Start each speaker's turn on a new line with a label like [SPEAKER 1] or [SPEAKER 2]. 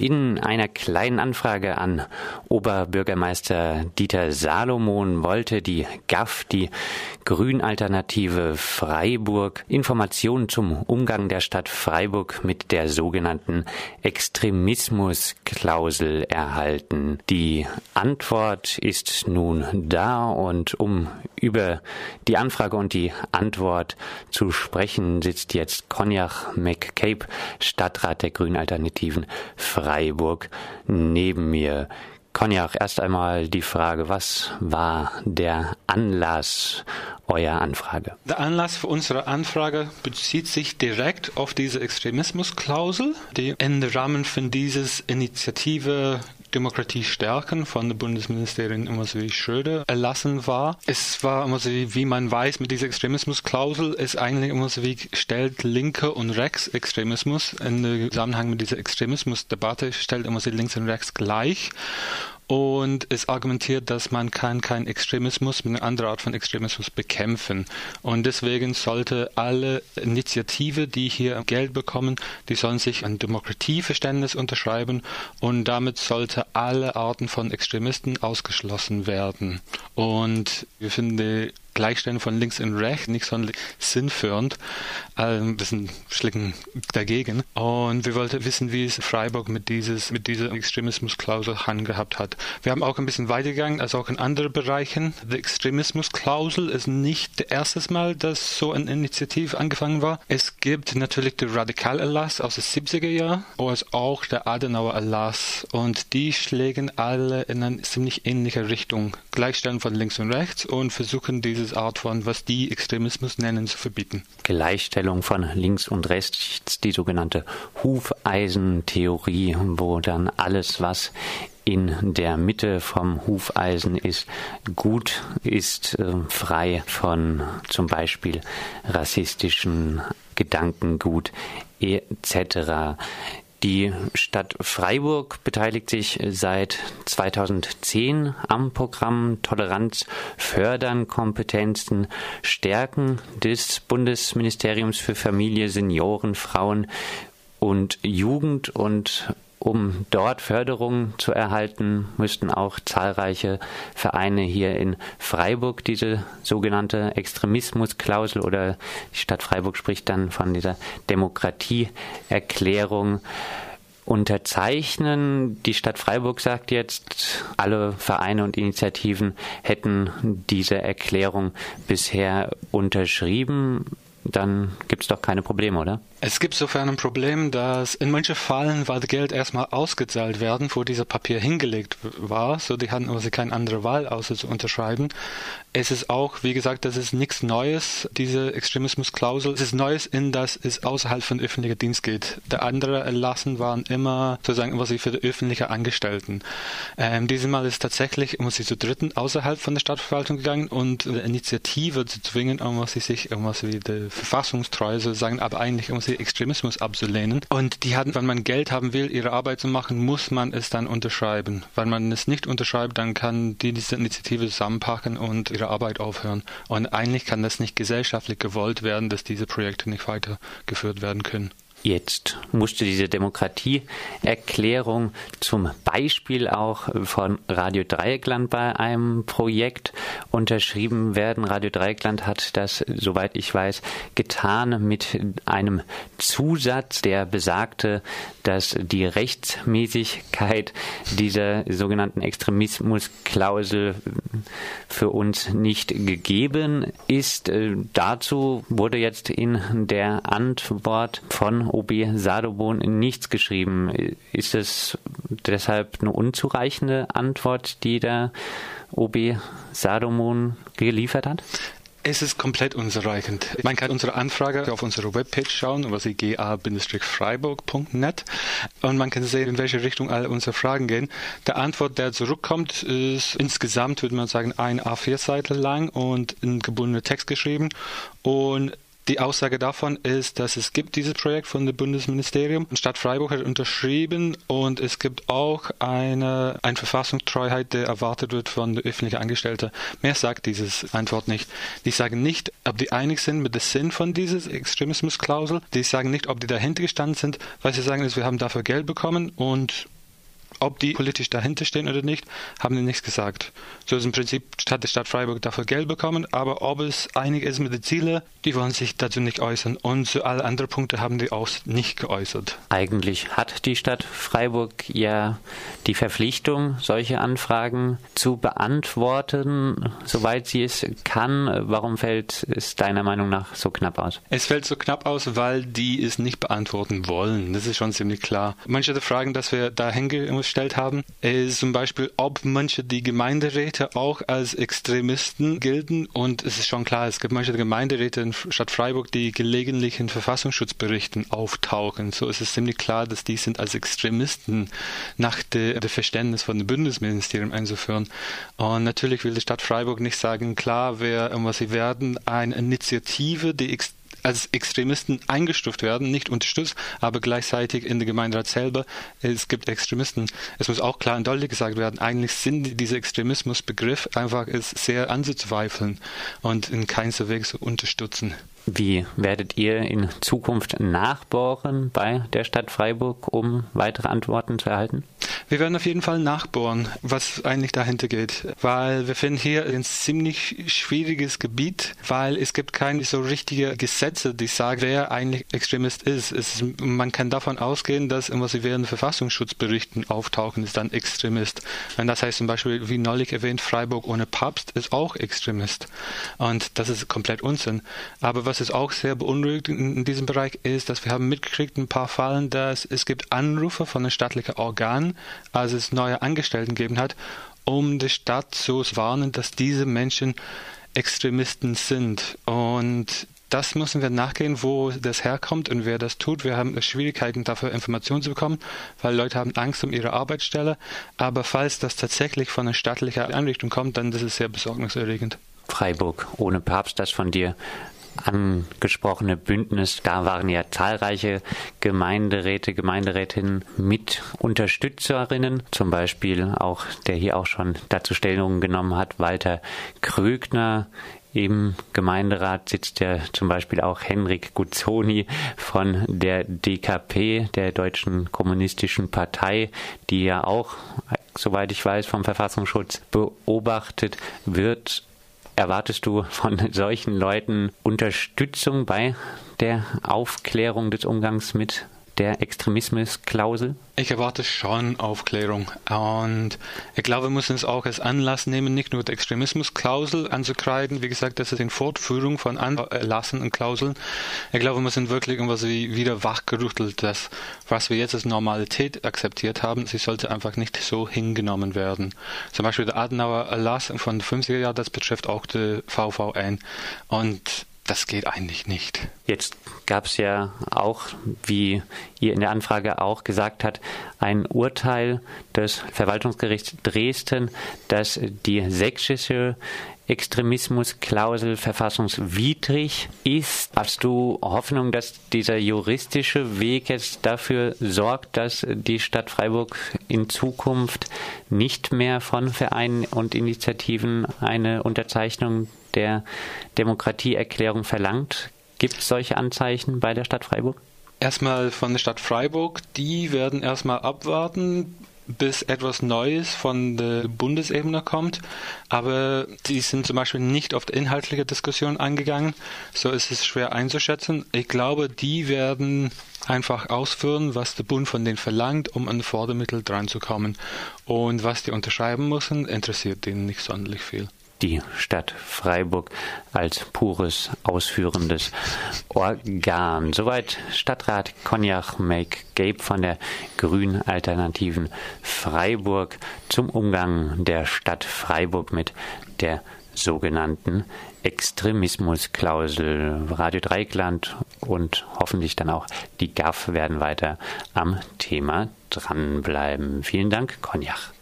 [SPEAKER 1] In einer kleinen Anfrage an Oberbürgermeister Dieter Salomon wollte die GAF, die Grünalternative Freiburg, Informationen zum Umgang der Stadt Freiburg mit der sogenannten Extremismusklausel erhalten. Die Antwort ist nun da und um über die Anfrage und die Antwort zu sprechen, sitzt jetzt Cognac McCabe, Stadtrat der Grünalternativen Freiburg, neben mir. Cognac, erst einmal die Frage, was war der Anlass eurer Anfrage?
[SPEAKER 2] Der Anlass für unsere Anfrage bezieht sich direkt auf diese Extremismusklausel, die im Rahmen von dieser Initiative Demokratie stärken von der Bundesministerin Immersi Schröder erlassen war. Es war immer so, wie man weiß, mit dieser Extremismusklausel ist eigentlich immer so wie stellt linke und rechts Extremismus in Zusammenhang mit dieser Extremismusdebatte stellt immer sie links und rechts gleich und es argumentiert, dass man kann keinen Extremismus mit einer anderen Art von Extremismus bekämpfen. Und deswegen sollte alle Initiative, die hier Geld bekommen, die sollen sich ein Demokratieverständnis unterschreiben und damit sollte alle Arten von Extremisten ausgeschlossen werden. Und wir finden Gleichstellung von links und rechts nicht sonderlich sinnführend. ein bisschen schlicken dagegen. Und wir wollten wissen, wie es Freiburg mit, dieses, mit dieser Extremismusklausel handgehabt hat. Wir haben auch ein bisschen weitergegangen, als auch in anderen Bereichen. Die Extremismusklausel ist nicht das erste Mal, dass so eine Initiative angefangen war. Es gibt natürlich den Radikalerlass aus den 70er Jahren, aber auch der Adenauer Erlass. Und die schlägen alle in eine ziemlich ähnliche Richtung. Gleichstellung von links und rechts und versuchen diese diese Art von, was die Extremismus nennen, zu verbieten.
[SPEAKER 1] Gleichstellung von links und rechts, die sogenannte Hufeisentheorie, wo dann alles, was in der Mitte vom Hufeisen ist, gut ist, äh, frei von zum Beispiel rassistischen Gedankengut etc. Die Stadt Freiburg beteiligt sich seit 2010 am Programm Toleranz fördern, Kompetenzen stärken des Bundesministeriums für Familie, Senioren, Frauen und Jugend. Und um dort Förderung zu erhalten, müssten auch zahlreiche Vereine hier in Freiburg diese sogenannte Extremismusklausel oder die Stadt Freiburg spricht dann von dieser Demokratieerklärung unterzeichnen. Die Stadt Freiburg sagt jetzt, alle Vereine und Initiativen hätten diese Erklärung bisher unterschrieben. Dann gibt es doch keine Probleme, oder?
[SPEAKER 2] Es gibt sofern ein Problem, dass in manchen Fällen weil Geld erstmal ausgezahlt werden, wo dieser Papier hingelegt war, so die hatten also keine andere Wahl, außer zu unterschreiben. Es ist auch, wie gesagt, das ist nichts Neues, diese Extremismusklausel. Es ist Neues in, dass es außerhalb von öffentlicher Dienst geht. Der andere Erlassen waren immer sozusagen was sie für die öffentliche Angestellten. Ähm, Mal ist tatsächlich um sie zu dritten außerhalb von der Stadtverwaltung gegangen und eine Initiative zu zwingen, um sie sich irgendwas wie die Verfassungstreue sozusagen, aber eigentlich um sie Extremismus abzulehnen. Und die hatten, wenn man Geld haben will, ihre Arbeit zu machen, muss man es dann unterschreiben. Wenn man es nicht unterschreibt, dann kann die diese Initiative zusammenpacken und ihre Arbeit aufhören. Und eigentlich kann das nicht gesellschaftlich gewollt werden, dass diese Projekte nicht weitergeführt werden können.
[SPEAKER 1] Jetzt musste diese Demokratieerklärung zum Beispiel auch von Radio Dreieckland bei einem Projekt unterschrieben werden. Radio Dreieckland hat das, soweit ich weiß, getan mit einem Zusatz, der besagte, dass die Rechtsmäßigkeit dieser sogenannten Extremismusklausel für uns nicht gegeben ist. Dazu wurde jetzt in der Antwort von OB Sadobon nichts geschrieben. Ist es deshalb eine unzureichende Antwort, die der OB Sadomon geliefert hat?
[SPEAKER 2] Es ist komplett unzureichend. Man kann unsere Anfrage auf unserer Webpage schauen, über ga-freiburg.net und man kann sehen, in welche Richtung alle unsere Fragen gehen. Der Antwort, der zurückkommt, ist insgesamt, würde man sagen, ein A4-Seite lang und in gebundener Text geschrieben und Die Aussage davon ist, dass es gibt dieses Projekt von dem Bundesministerium. Die Stadt Freiburg hat unterschrieben und es gibt auch eine, eine Verfassungstreuheit, die erwartet wird von öffentlichen Angestellten. Mehr sagt dieses Antwort nicht. Die sagen nicht, ob die einig sind mit dem Sinn von dieser Extremismusklausel. Die sagen nicht, ob die dahinter gestanden sind. Was sie sagen ist, wir haben dafür Geld bekommen und ob die politisch dahinter stehen oder nicht, haben die nichts gesagt. So ist im Prinzip hat die Stadt Freiburg dafür Geld bekommen, aber ob es einig ist mit den Zielen, die wollen sich dazu nicht äußern. Und zu alle anderen Punkte haben die auch nicht geäußert.
[SPEAKER 1] Eigentlich hat die Stadt Freiburg ja die Verpflichtung, solche Anfragen zu beantworten, soweit sie es kann. Warum fällt es deiner Meinung nach so knapp aus?
[SPEAKER 2] Es fällt so knapp aus, weil die es nicht beantworten wollen. Das ist schon ziemlich klar. Manche der Fragen, dass wir da hingestellt haben, ist zum Beispiel, ob manche die Gemeinderäte auch als Extremisten gelten. Und es ist schon klar, es gibt manche Gemeinderäte in Stadt Freiburg, die gelegentlich in Verfassungsschutzberichten auftauchen. So ist es ziemlich klar, dass die sind als Extremisten nach dem Verständnis von dem Bundesministerium einzuführen. Und natürlich will die Stadt Freiburg nicht sagen, klar, wer, was sie werden, eine Initiative, die als Extremisten eingestuft werden, nicht unterstützt, aber gleichzeitig in der Gemeinderat selber, es gibt Extremisten. Es muss auch klar und deutlich gesagt werden, eigentlich sind dieser Extremismusbegriff einfach ist sehr anzuzweifeln und in keinster Weg zu unterstützen.
[SPEAKER 1] Wie werdet ihr in Zukunft nachbohren bei der Stadt Freiburg, um weitere Antworten zu erhalten?
[SPEAKER 2] Wir werden auf jeden Fall nachbohren, was eigentlich dahinter geht, weil wir finden hier ein ziemlich schwieriges Gebiet, weil es gibt keine so richtige Gesetze, die sagen, wer eigentlich Extremist ist. ist man kann davon ausgehen, dass was sie während Verfassungsschutzberichten auftauchen, ist dann Extremist. Und das heißt zum Beispiel, wie neulich erwähnt, Freiburg ohne Papst ist auch Extremist. Und das ist komplett Unsinn. Aber was es auch sehr beunruhigt in, in diesem Bereich ist, dass wir haben mitgekriegt ein paar Fallen, dass es gibt Anrufe von den staatlichen Organen, als es neue Angestellten gegeben hat, um die Stadt zu warnen, dass diese Menschen Extremisten sind. Und das müssen wir nachgehen, wo das herkommt und wer das tut. Wir haben Schwierigkeiten dafür, Informationen zu bekommen, weil Leute haben Angst um ihre Arbeitsstelle. Aber falls das tatsächlich von einer staatlichen Einrichtung kommt, dann ist es sehr besorgniserregend.
[SPEAKER 1] Freiburg ohne Papst, das von dir angesprochene Bündnis, da waren ja zahlreiche Gemeinderäte, Gemeinderätinnen mit Unterstützerinnen, zum Beispiel auch, der hier auch schon dazu Stellung genommen hat, Walter Krögner, im Gemeinderat sitzt ja zum Beispiel auch Henrik Guzzoni von der DKP, der Deutschen Kommunistischen Partei, die ja auch, soweit ich weiß, vom Verfassungsschutz beobachtet wird. Erwartest du von solchen Leuten Unterstützung bei der Aufklärung des Umgangs mit der Extremismusklausel?
[SPEAKER 2] Ich erwarte schon Aufklärung. Und ich glaube, wir müssen es auch als Anlass nehmen, nicht nur die Extremismusklausel anzukreiden. Wie gesagt, das ist in Fortführung von Erlassen und Klauseln. Ich glaube, wir müssen wirklich irgendwas wie wieder wachgerüttelt, das, was wir jetzt als Normalität akzeptiert haben, sie sollte einfach nicht so hingenommen werden. Zum Beispiel der Adenauer Erlass von den 50er Jahren, das betrifft auch die VVN. Und das geht eigentlich nicht.
[SPEAKER 1] Jetzt gab es ja auch, wie ihr in der Anfrage auch gesagt habt, ein Urteil des Verwaltungsgerichts Dresden, das die sächsische Extremismusklausel verfassungswidrig ist. Hast du Hoffnung, dass dieser juristische Weg jetzt dafür sorgt, dass die Stadt Freiburg in Zukunft nicht mehr von Vereinen und Initiativen eine Unterzeichnung der Demokratieerklärung verlangt. Gibt es solche Anzeichen bei der Stadt Freiburg?
[SPEAKER 2] Erstmal von der Stadt Freiburg, die werden erstmal abwarten, bis etwas Neues von der Bundesebene kommt. Aber die sind zum Beispiel nicht auf die inhaltliche Diskussion eingegangen. So ist es schwer einzuschätzen. Ich glaube, die werden einfach ausführen, was der Bund von denen verlangt, um an Fördermittel dran zu kommen. Und was die unterschreiben müssen, interessiert denen nicht sonderlich viel
[SPEAKER 1] die Stadt Freiburg als pures ausführendes Organ. Soweit Stadtrat Make Gabe von der Grünen Alternativen Freiburg zum Umgang der Stadt Freiburg mit der sogenannten Extremismusklausel. Radio Dreikland und hoffentlich dann auch die GAF werden weiter am Thema dranbleiben. Vielen Dank, Cognac.